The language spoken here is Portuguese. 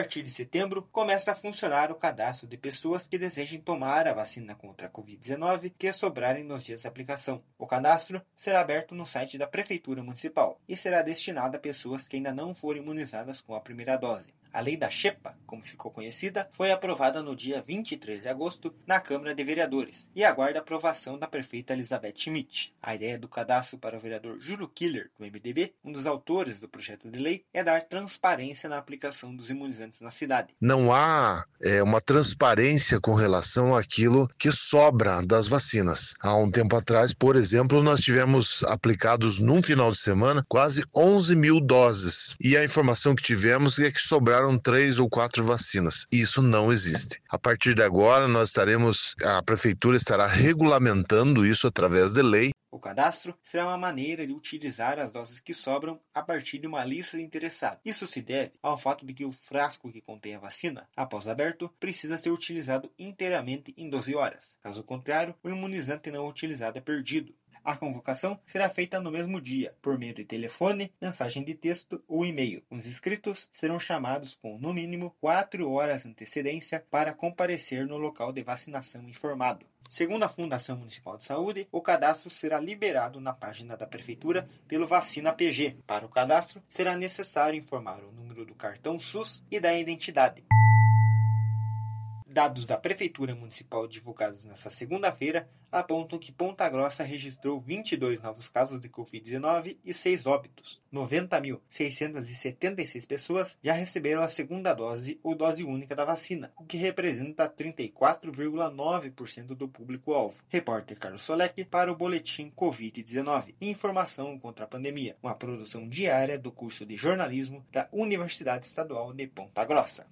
partir de setembro, começa a funcionar o cadastro de pessoas que desejem tomar a vacina contra a Covid-19 que sobrarem nos dias de aplicação. O cadastro será aberto no site da Prefeitura Municipal e será destinado a pessoas que ainda não foram imunizadas com a primeira dose. A lei da Xepa, como ficou conhecida, foi aprovada no dia 23 de agosto na Câmara de Vereadores e aguarda a aprovação da prefeita Elizabeth Schmidt. A ideia do cadastro para o vereador Júlio Killer, do MDB, um dos autores do projeto de lei, é dar transparência na aplicação dos imunizantes na cidade. Não há é, uma transparência com relação àquilo que sobra das vacinas. Há um tempo atrás, por exemplo, nós tivemos aplicados num final de semana quase 11 mil doses e a informação que tivemos é que sobraram compraram três ou quatro vacinas. E isso não existe. A partir de agora, nós estaremos, a prefeitura estará regulamentando isso através de lei. O cadastro será uma maneira de utilizar as doses que sobram a partir de uma lista de interessados. Isso se deve ao fato de que o frasco que contém a vacina, após aberto, precisa ser utilizado inteiramente em 12 horas. Caso contrário, o imunizante não utilizado é perdido. A convocação será feita no mesmo dia, por meio de telefone, mensagem de texto ou e-mail. Os inscritos serão chamados com, no mínimo, quatro horas antecedência para comparecer no local de vacinação informado. Segundo a Fundação Municipal de Saúde, o cadastro será liberado na página da Prefeitura pelo Vacina PG. Para o cadastro, será necessário informar o número do cartão SUS e da identidade. Dados da Prefeitura Municipal divulgados nesta segunda-feira apontam que Ponta Grossa registrou 22 novos casos de Covid-19 e 6 óbitos. 90.676 pessoas já receberam a segunda dose ou dose única da vacina, o que representa 34,9% do público-alvo. Repórter Carlos Solek para o Boletim Covid-19. Informação contra a pandemia. Uma produção diária do curso de jornalismo da Universidade Estadual de Ponta Grossa.